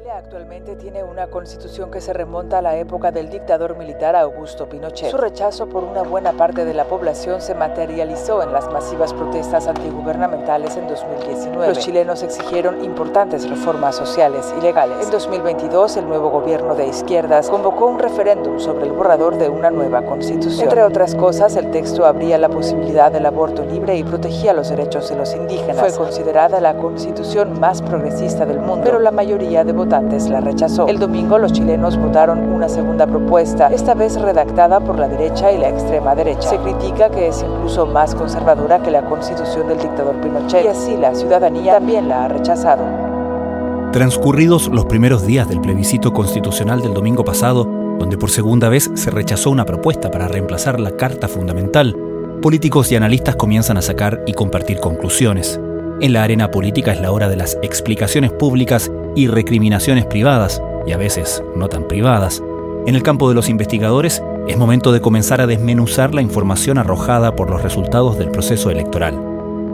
Chile actualmente tiene una constitución que se remonta a la época del dictador militar Augusto Pinochet. Su rechazo por una buena parte de la población se materializó en las masivas protestas antigubernamentales en 2019. Los chilenos exigieron importantes reformas sociales y legales. En 2022, el nuevo gobierno de izquierdas convocó un referéndum sobre el borrador de una nueva constitución. Entre otras cosas, el texto abría la posibilidad del aborto libre y protegía los derechos de los indígenas. Fue considerada la constitución más progresista del mundo, pero la mayoría de votantes la rechazó. El domingo los chilenos votaron una segunda propuesta, esta vez redactada por la derecha y la extrema derecha. Se critica que es incluso más conservadora que la constitución del dictador Pinochet y así la ciudadanía también la ha rechazado. Transcurridos los primeros días del plebiscito constitucional del domingo pasado, donde por segunda vez se rechazó una propuesta para reemplazar la Carta Fundamental, políticos y analistas comienzan a sacar y compartir conclusiones. En la arena política es la hora de las explicaciones públicas y recriminaciones privadas, y a veces no tan privadas. En el campo de los investigadores es momento de comenzar a desmenuzar la información arrojada por los resultados del proceso electoral.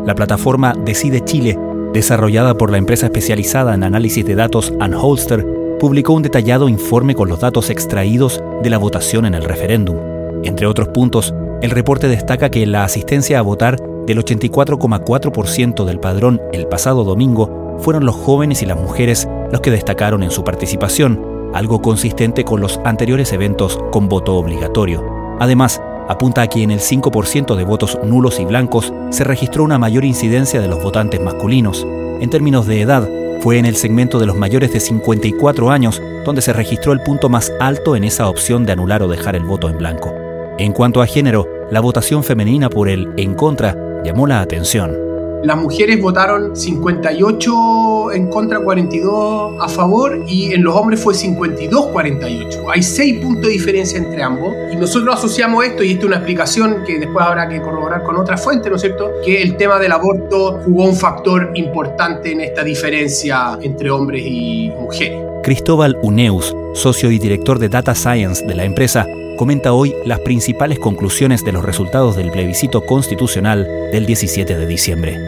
La plataforma Decide Chile, desarrollada por la empresa especializada en análisis de datos Unholster, publicó un detallado informe con los datos extraídos de la votación en el referéndum. Entre otros puntos, el reporte destaca que la asistencia a votar del 84,4% del padrón el pasado domingo fueron los jóvenes y las mujeres los que destacaron en su participación, algo consistente con los anteriores eventos con voto obligatorio. Además, apunta a que en el 5% de votos nulos y blancos se registró una mayor incidencia de los votantes masculinos. En términos de edad, fue en el segmento de los mayores de 54 años donde se registró el punto más alto en esa opción de anular o dejar el voto en blanco. En cuanto a género, la votación femenina por el en contra llamó la atención. Las mujeres votaron 58 en contra, 42 a favor y en los hombres fue 52-48. Hay 6 puntos de diferencia entre ambos y nosotros asociamos esto, y esta es una explicación que después habrá que corroborar con otra fuente, ¿no es cierto? Que el tema del aborto jugó un factor importante en esta diferencia entre hombres y mujeres. Cristóbal Uneus, socio y director de Data Science de la empresa, comenta hoy las principales conclusiones de los resultados del plebiscito constitucional del 17 de diciembre.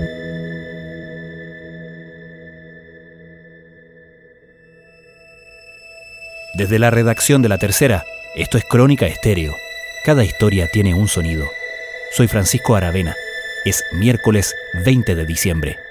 Desde la redacción de la tercera, esto es Crónica Estéreo. Cada historia tiene un sonido. Soy Francisco Aravena. Es miércoles 20 de diciembre.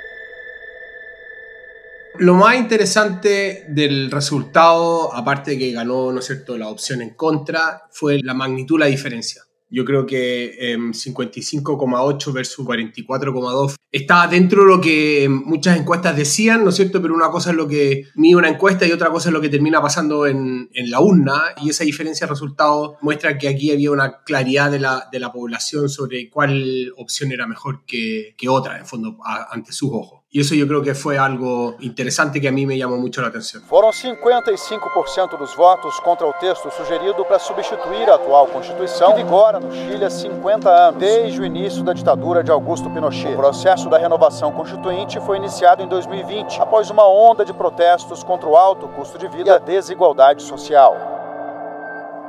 Lo más interesante del resultado, aparte de que ganó, ¿no es cierto?, la opción en contra, fue la magnitud, la diferencia. Yo creo que 55,8 em, versus 44,2 está dentro de lo que muchas encuestas decían, ¿no es cierto? Pero una cosa es lo que mide una encuesta y otra cosa es lo que termina pasando en, en la urna. Y esa diferencia de resultados muestra que aquí había una claridad de la, de la población sobre cuál opción era mejor que, que otra, en fondo, ante sus ojos. Y eso yo creo que fue algo interesante que a mí me llamó mucho la atención. Fueron 55% dos votos contra el texto sugerido para sustituir a actual Constitución, que vigora no Chile há 50 anos, desde o início da ditadura de Augusto Pinochet. O processo da renovação constituinte foi iniciado em 2020, após uma onda de protestos contra o alto custo de vida e a desigualdade social.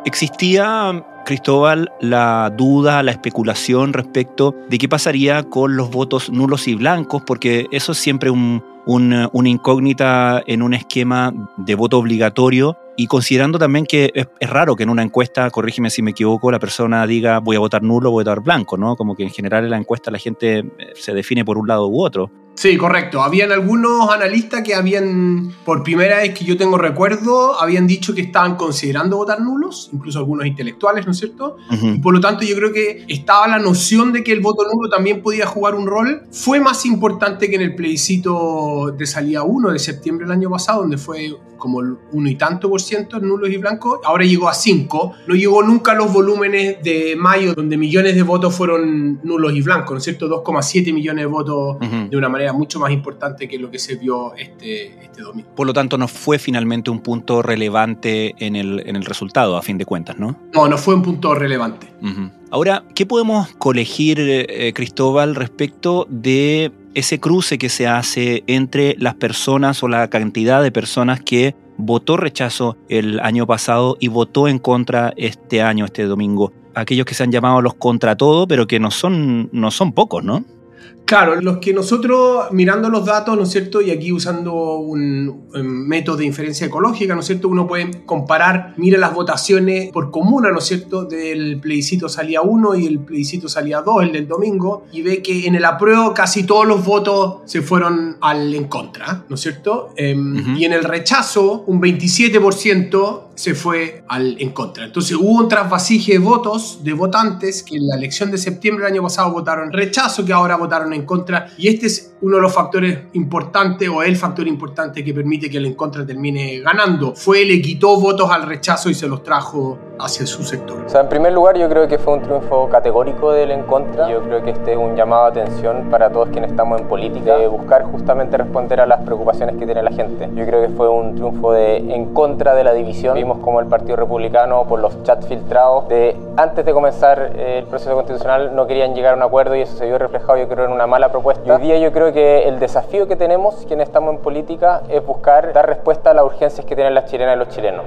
Existia Cristóbal, la duda, la especulación respecto de qué pasaría con los votos nulos y blancos, porque eso es siempre una incógnita en un esquema de voto obligatorio y considerando también que es, raro que en una encuesta, corrígeme si me equivoco, la persona diga voy a votar nulo voy a votar blanco, ¿no? Como que en general en la encuesta la gente eh, se define por un lado u otro. Sí, correcto. Habían algunos analistas que habían, por primera vez que yo tengo recuerdo, habían dicho que estaban considerando votar nulos, incluso algunos intelectuales, ¿no es cierto? Y por lo tanto yo creo que estaba la noción de que el voto nulo también podía jugar un rol. Fue más importante que en el plebiscito de salida 1 de septiembre del año pasado, donde fue como el uno y tanto por ciento nulos y blancos. Ahora llegó a 5. No llegó nunca a los volúmenes de mayo, donde millones de votos fueron nulos y blancos, ¿no es cierto? 2,7 millones de votos de una manera mucho más importante que lo que se vio este, este domingo. Por lo tanto, no fue finalmente un punto relevante en el, en el resultado, a fin de cuentas, ¿no? No, no fue un punto relevante. Ahora, ¿qué podemos colegir, eh, Cristóbal, respecto de ese cruce que se hace entre las personas o la cantidad de personas que votó rechazo el año pasado y votó en contra este año, este domingo? Aquellos que se han llamado los contra todo, pero que no son, no son pocos, ¿no? Claro, los que nosotros mirando los datos, ¿no es cierto? Y aquí usando un, método de inferencia ecológica, ¿no es cierto? Uno puede comparar, mira las votaciones por comuna, ¿no es cierto? Del plebiscito salía 1 y el plebiscito salía 2, el del domingo, y ve que en el apruebo casi todos los votos se fueron al en contra, ¿no es cierto? Em, y en el rechazo, un 27% se fue al en contra. Entonces hubo un trasvasije de votos de votantes que en la elección de septiembre del año pasado votaron rechazo, que ahora votaron en contra. Y este es uno de los factores importantes o el factor importante que permite que el en contra termine ganando. Fue, le quitó votos al rechazo y se los trajo hacia su sector. O sea, en primer lugar yo creo que fue un triunfo categórico del en contra. Yo creo que este es un llamado de atención para todos quienes estamos en política, de buscar justamente responder a las preocupaciones que tiene la gente. Yo creo que fue un triunfo de en contra de la división como el Partido Republicano, por los chats filtrados, de antes de comenzar el proceso constitucional no querían llegar a un acuerdo y eso se vio reflejado yo creo en una mala propuesta. Y hoy día yo creo que el desafío que tenemos quienes estamos en política es buscar dar respuesta a las urgencias que tienen las chilenas y los chilenos.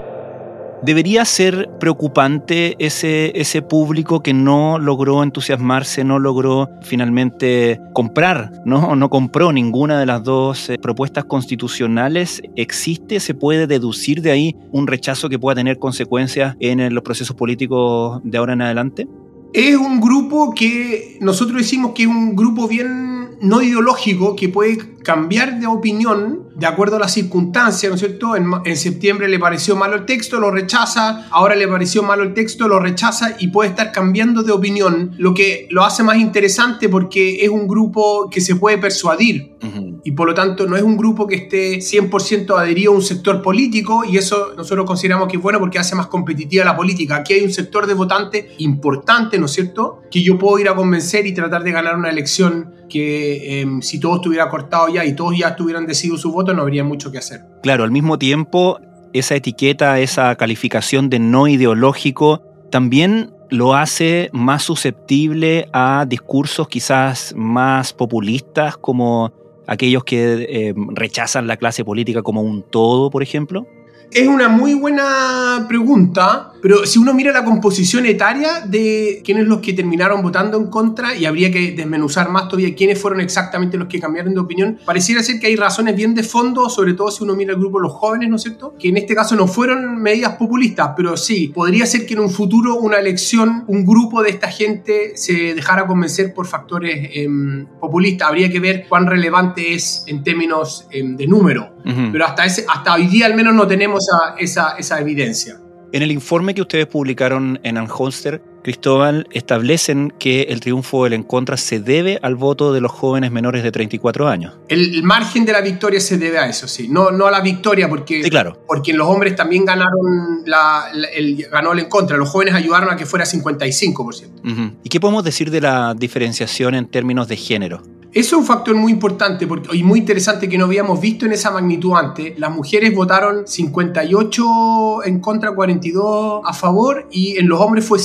¿Debería ser preocupante ese, ese público que no logró entusiasmarse, no logró finalmente comprar, no, no compró ninguna de las dos eh, propuestas constitucionales? ¿Existe, se puede deducir de ahí un rechazo que pueda tener consecuencias en los procesos políticos de ahora en adelante? Es un grupo que nosotros decimos que es un grupo bien no ideológico que puede cambiar de opinión de acuerdo a las circunstancias, ¿no es cierto? En, septiembre le pareció malo el texto, lo rechaza, ahora le pareció malo el texto, lo rechaza y puede estar cambiando de opinión, lo que lo hace más interesante porque es un grupo que se puede persuadir y por lo tanto no es un grupo que esté 100% adherido a un sector político y eso nosotros consideramos que es bueno porque hace más competitiva la política. Aquí hay un sector de votantes importante, ¿no es cierto? Que yo puedo ir a convencer y tratar de ganar una elección que em, si todo estuviera cortado ya y todos ya estuvieran decidido su voto, no habría mucho que hacer. Claro, al mismo tiempo, esa etiqueta, esa calificación de no ideológico, también lo hace más susceptible a discursos quizás más populistas, como aquellos que em, rechazan la clase política como un todo, por ejemplo. Es una muy buena pregunta, pero si uno mira la composición etaria de quiénes los que terminaron votando en contra, y habría que desmenuzar más todavía quiénes fueron exactamente los que cambiaron de opinión, pareciera ser que hay razones bien de fondo, sobre todo si uno mira el grupo de los jóvenes, ¿no es cierto? Que en este caso no fueron medidas populistas, pero sí, podría ser que en un futuro una elección, un grupo de esta gente se dejara convencer por factores em, populistas. Habría que ver cuán relevante es en términos em, de número. Pero hasta, ese, hasta hoy día al menos no tenemos esa, esa, evidencia. En el informe que ustedes publicaron en Anholster, Cristóbal, establecen que el triunfo del en contra se debe al voto de los jóvenes menores de 34 años. El, margen de la victoria se debe a eso, sí. No, no a la victoria, porque, claro. porque los hombres también ganaron la, el, ganó el en contra. Los jóvenes ayudaron a que fuera 55%. ¿Y qué podemos decir de la diferenciación en términos de género? Eso es un factor muy importante porque, y muy interesante que no habíamos visto en esa magnitud antes. Las mujeres votaron 58 en contra, 42 a favor y en los hombres fue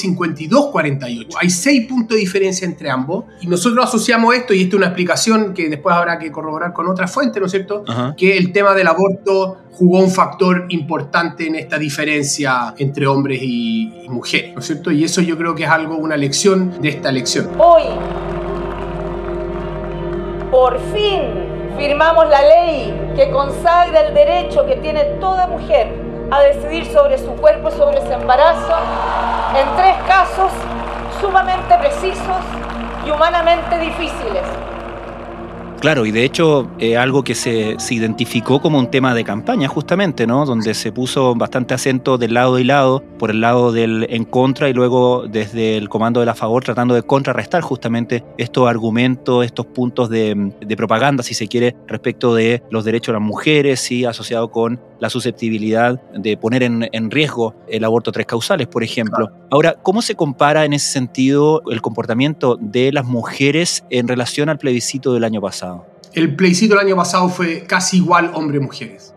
52-48. Hay 6 puntos de diferencia entre ambos y nosotros asociamos esto, y esto es una explicación que después habrá que corroborar con otra fuente, ¿no es cierto? Que el tema del aborto jugó un factor importante en esta diferencia entre hombres y, y mujeres, ¿no es cierto? Y eso yo creo que es algo, una lección de esta elección. Hoy por fin firmamos la ley que consagra el derecho que tiene toda mujer a decidir sobre su cuerpo sobre su embarazo en tres casos sumamente precisos y humanamente difíciles. Claro, y de hecho eh, algo que se, se, identificó como un tema de campaña justamente, ¿no? Donde se puso bastante acento del lado y lado, por el lado del en contra y luego desde el comando de la favor tratando de contrarrestar justamente estos argumentos, estos puntos de, de propaganda, si se quiere, respecto de los derechos de las mujeres y asociado con la susceptibilidad de poner en, en, riesgo el aborto tres causales, por ejemplo. Ahora, ¿cómo se compara en ese sentido el comportamiento de las mujeres en relación al plebiscito del año pasado? el plebiscito el año pasado fue casi igual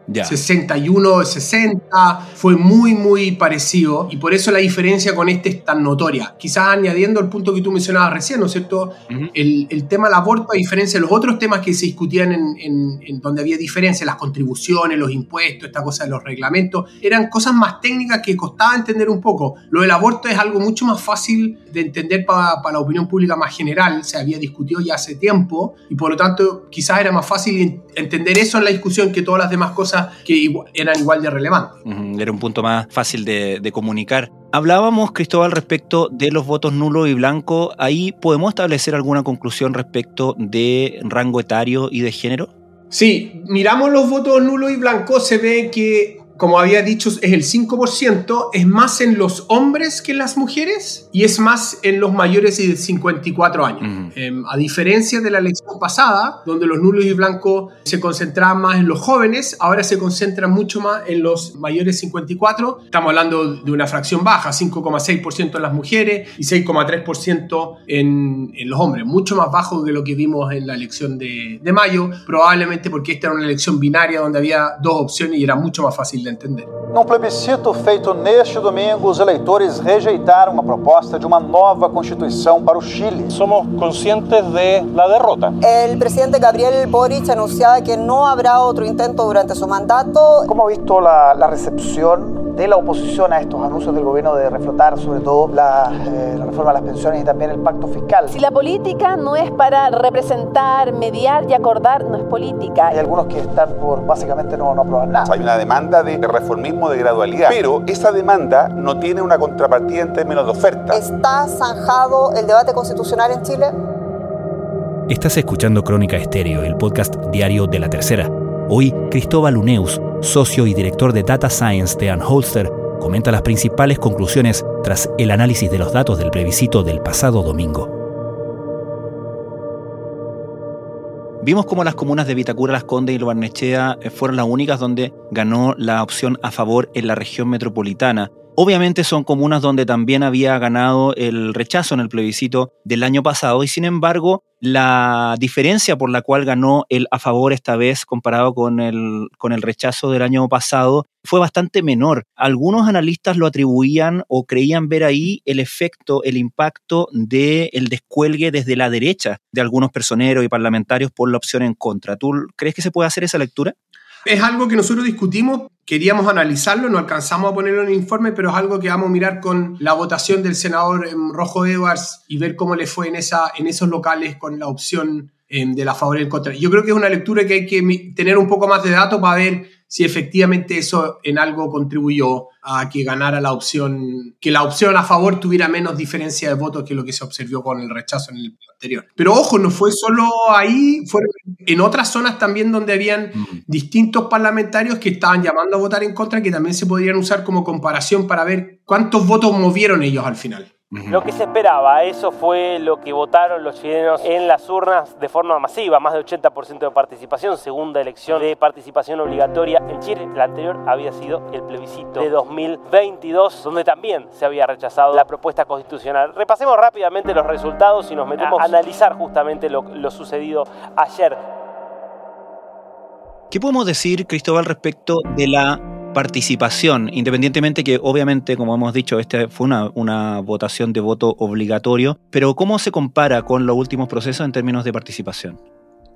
hombres-mujeres. 61, 60, fue muy, muy parecido y por eso la diferencia con este es tan notoria. Quizás añadiendo el punto que tú mencionabas recién, ¿no es cierto? el, el, tema del aborto, a diferencia de los otros temas que se discutían en, en, donde había diferencia, las contribuciones, los impuestos, esta cosa de los reglamentos, eran cosas más técnicas que costaba entender un poco. Lo del aborto es algo mucho más fácil de entender para la opinión pública más general, se había discutido ya hace tiempo y por lo tanto quizás era más fácil entender eso en la discusión que todas las demás cosas que eran igual de relevantes. Era un punto más fácil de, de comunicar. Hablábamos, Cristóbal, respecto de los votos nulos y blancos. ¿Ahí podemos establecer alguna conclusión respecto de rango etario y de género? Sí, miramos los votos nulos y blancos, se ve que como había dicho, es el 5%, es más en los hombres que en las mujeres y es más en los mayores de 54 años. Em, a diferencia de la elección pasada, donde los nulos y blancos se concentraban más en los jóvenes, ahora se concentran mucho más en los mayores de 54. Estamos hablando de una fracción baja, 5,6% en las mujeres y 6,3% en, en, los hombres, mucho más bajo que lo que vimos en la elección de, de mayo, probablemente porque esta era una elección binaria donde había dos opciones y era mucho más fácil de entender. Num plebiscito feito neste domingo, os eleitores rejeitaram a proposta de uma nova constituição para o Chile. Somos conscientes de la derrota. El presidente Gabriel Boric anunciaba que no habrá otro intento durante su mandato. ¿Cómo ha visto la, la recepción de la oposición a estos anuncios del gobierno de reflotar sobre todo la, eh, la, reforma de las pensiones y también el pacto fiscal. Si la política no es para representar, mediar y acordar, no es política. Hay algunos que están por básicamente no, no aprobar nada. Hay una demanda de reformismo de gradualidad, pero esa demanda no tiene una contrapartida en términos de oferta. ¿Está zanjado el debate constitucional en Chile? Estás escuchando Crónica Estéreo, el podcast diario de la tercera. Hoy, Cristóbal Uneus, socio y director de Data Science de Anholster, comenta las principales conclusiones tras el análisis de los datos del plebiscito del pasado domingo. Vimos cómo las comunas de Vitacura, Las Condes y Lo Barnechea fueron las únicas donde ganó la opción a favor en la región metropolitana, Obviamente son comunas donde también había ganado el rechazo en el plebiscito del año pasado y sin embargo la diferencia por la cual ganó el a favor esta vez comparado con el, con el rechazo del año pasado fue bastante menor. Algunos analistas lo atribuían o creían ver ahí el efecto, el impacto del el descuelgue desde la derecha de algunos personeros y parlamentarios por la opción en contra. ¿Tú crees que se puede hacer esa lectura? Es algo que nosotros discutimos, queríamos analizarlo, no alcanzamos a ponerlo en el informe, pero es algo que vamos a mirar con la votación del senador em, Rojo Edwards y ver cómo le fue en, esa, en esos locales con la opción em, de la favor y el contra. Yo creo que es una lectura que hay que tener un poco más de datos para ver si efectivamente eso en algo contribuyó a que ganara la opción, que la opción a favor tuviera menos diferencia de votos que lo que se observó con el rechazo en el anterior. Pero ojo, no fue solo ahí, fue en otras zonas también donde habían distintos parlamentarios que estaban llamando a votar en contra, que también se podrían usar como comparación para ver cuántos votos movieron ellos al final. Lo que se esperaba, eso fue lo que votaron los chilenos en las urnas de forma masiva, más de 80% de participación, segunda elección de participación obligatoria en Chile. La anterior había sido el plebiscito de 2022, donde también se había rechazado la propuesta constitucional. Repasemos rápidamente los resultados y nos metemos a analizar justamente lo, lo sucedido ayer. ¿Qué podemos decir, Cristóbal, respecto de la participación, independientemente que obviamente, como hemos dicho, esta fue una, una, votación de voto obligatorio, pero ¿cómo se compara con los últimos procesos en términos de participación?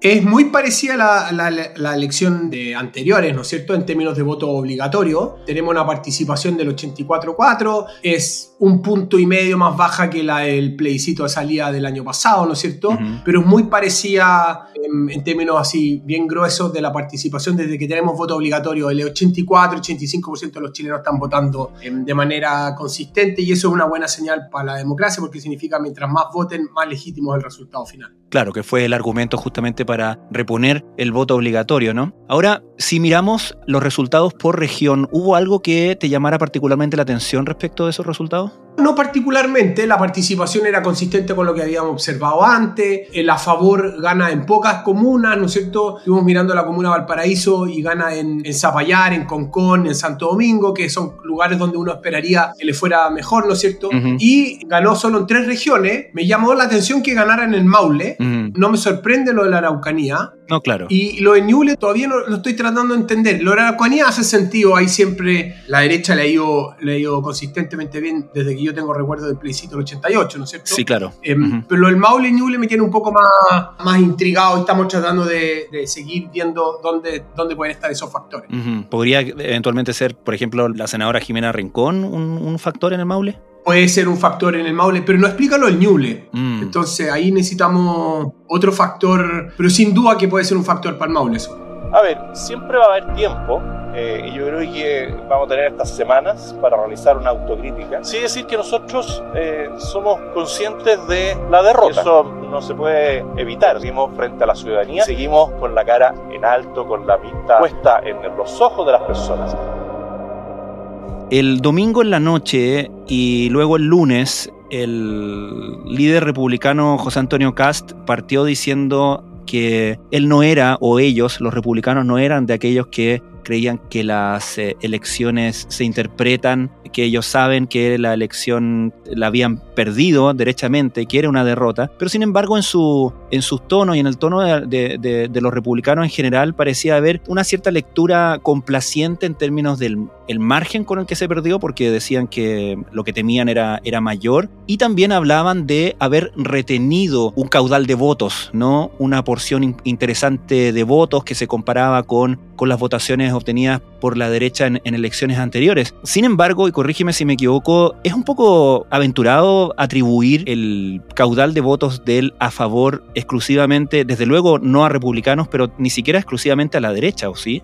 Es muy parecida a la, la, la, elección de anteriores, ¿no es cierto? En términos de voto obligatorio. Tenemos una participación del 84-4, es un punto y medio más baja que la del plebiscito de salida del año pasado, ¿no es cierto? Uh -huh. Pero es muy parecida en, en, términos así bien gruesos de la participación desde que tenemos voto obligatorio. El 84-85% de los chilenos están votando de manera consistente y eso es una buena señal para la democracia porque significa mientras más voten, más legítimo es el resultado final. Claro, que fue el argumento justamente para reponer el voto obligatorio, ¿no? Ahora, si miramos los resultados por región, ¿hubo algo que te llamara particularmente la atención respecto de esos resultados? now. No particularmente, la participación era consistente con lo que habíamos observado antes, el a favor gana en pocas comunas, ¿no es cierto? Estuvimos mirando la comuna Valparaíso y gana en, en Zapallar, en Concón, en Santo Domingo, que son lugares donde uno esperaría que le fuera mejor, ¿no es cierto? Y ganó solo en tres regiones. Me llamó la atención que ganara en el Maule. No me sorprende lo de la Araucanía. No, claro. Y lo de Ñuble todavía no lo estoy tratando de entender. Lo de la Araucanía hace sentido. Ahí siempre la derecha le ha ido, le ha ido consistentemente bien desde que yo tengo recuerdo del plebiscito del 88, ¿no es cierto? Sí, claro. Eh, Pero lo del Maule y Ñuble me tiene un poco más, más intrigado y estamos tratando de, de seguir viendo dónde, dónde pueden estar esos factores. ¿Podría eventualmente ser, por ejemplo, la senadora Jimena Rincón un, un factor en el Maule? Puede ser un factor en el Maule, pero no explica lo del Ñuble. Mm. Entonces ahí necesitamos otro factor, pero sin duda que puede ser un factor para el Maule eso. A ver, siempre va a haber tiempo eh, y yo creo que vamos a tener estas semanas para realizar una autocrítica. Sí decir que nosotros eh, somos conscientes de la derrota. Eso no se puede evitar. Seguimos frente a la ciudadanía, seguimos con la cara en alto, con la vista puesta en los ojos de las personas. El domingo en la noche y luego el lunes, el líder republicano José Antonio Cast partió diciendo que él no era, o ellos, los republicanos, no eran de aquellos que creían que las eh, elecciones se interpretan, que ellos saben que la elección la habían perdido derechamente, que era una derrota, pero sin embargo en, su, en sus tonos y en el tono de- de los republicanos en general parecía haber una cierta lectura complaciente en términos del el margen con el que se perdió, porque decían que lo que temían era, era mayor, y también hablaban de haber retenido un caudal de votos, ¿no? Una porción in- interesante de votos que se comparaba con, con las votaciones obtenidas por la derecha en, elecciones anteriores. Sin embargo, y corrígeme si me equivoco, es un poco aventurado atribuir el caudal de votos de él a favor exclusivamente, desde luego no a republicanos, pero ni siquiera exclusivamente a la derecha, ¿o sí?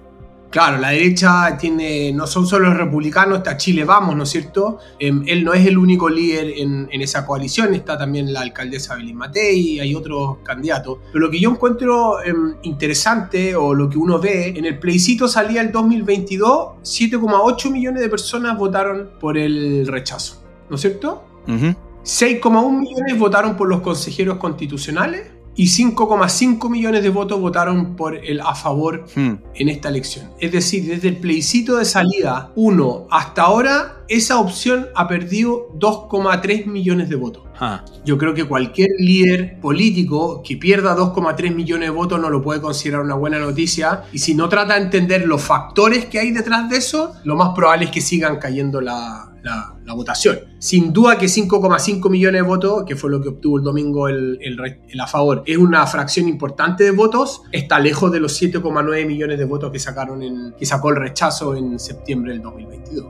Claro, la derecha tiene, no son solo los republicanos, está Chile Vamos, ¿no es cierto? Em, él no es el único líder en, en esa coalición, está también la alcaldesa Belén Matei hay otros candidatos. Pero lo que yo encuentro em, interesante o lo que uno ve, en el plebiscito salía el 2022, 7,8 millones de personas votaron por el rechazo, ¿no es cierto? Ujú. 6,1 millones votaron por los consejeros constitucionales y 5,5 millones de votos votaron por el a favor Hmm. en esta elección. Es decir, desde el plebiscito de salida 1 hasta ahora, esa opción ha perdido 2,3 millones de votos. Ah. Yo creo que cualquier líder político que pierda 2,3 millones de votos no lo puede considerar una buena noticia y si no trata de entender los factores que hay detrás de eso, lo más probable es que sigan cayendo la, la- votación. Sin duda que 5,5 millones de votos, que fue lo que obtuvo el domingo el, el a favor, es una fracción importante de votos, está lejos de los 7,9 millones de votos que, sacaron en, que sacó el rechazo en septiembre del 2022.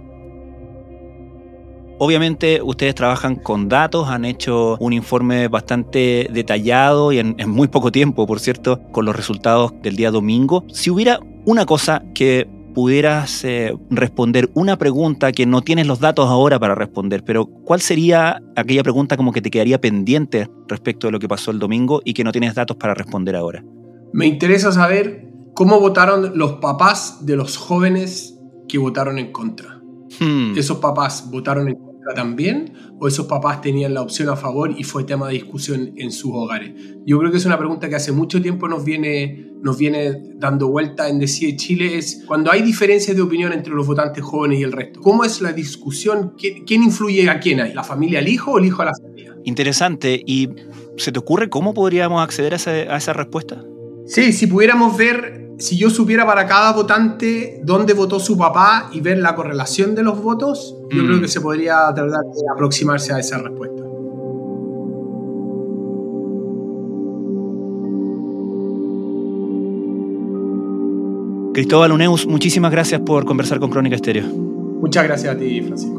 Obviamente ustedes trabajan con datos, han hecho un informe bastante detallado y en muy poco tiempo, por cierto, con los resultados del día domingo. Si hubiera una cosa que pudieras eh, responder, una pregunta que no tienes los datos ahora para responder, pero ¿cuál sería aquella pregunta como que te quedaría pendiente respecto de lo que pasó el domingo y que no tienes datos para responder ahora? Me interesa saber cómo votaron los papás de los jóvenes que votaron en contra. Hmm. ¿Esos papás votaron en contra también? ¿O esos papás tenían la opción a favor y fue tema de discusión en sus hogares? Yo creo que es una pregunta que hace mucho tiempo nos viene, nos viene dando vuelta en Decide Chile. Es cuando hay diferencias de opinión entre los votantes jóvenes y el resto. ¿Cómo es la discusión? ¿Quién, quién influye a quién hay? ¿La familia al hijo o el hijo a la familia? Interesante. ¿Y se te ocurre cómo podríamos acceder a, ese- a esa respuesta? Sí, si pudiéramos ver, si yo supiera para cada votante dónde votó su papá y ver la correlación de los votos, yo Mm. creo que se podría tratar de aproximarse a esa respuesta. Cristóbal Uneus, muchísimas gracias por conversar con Crónica Estéreo. Muchas gracias a ti, Francisco.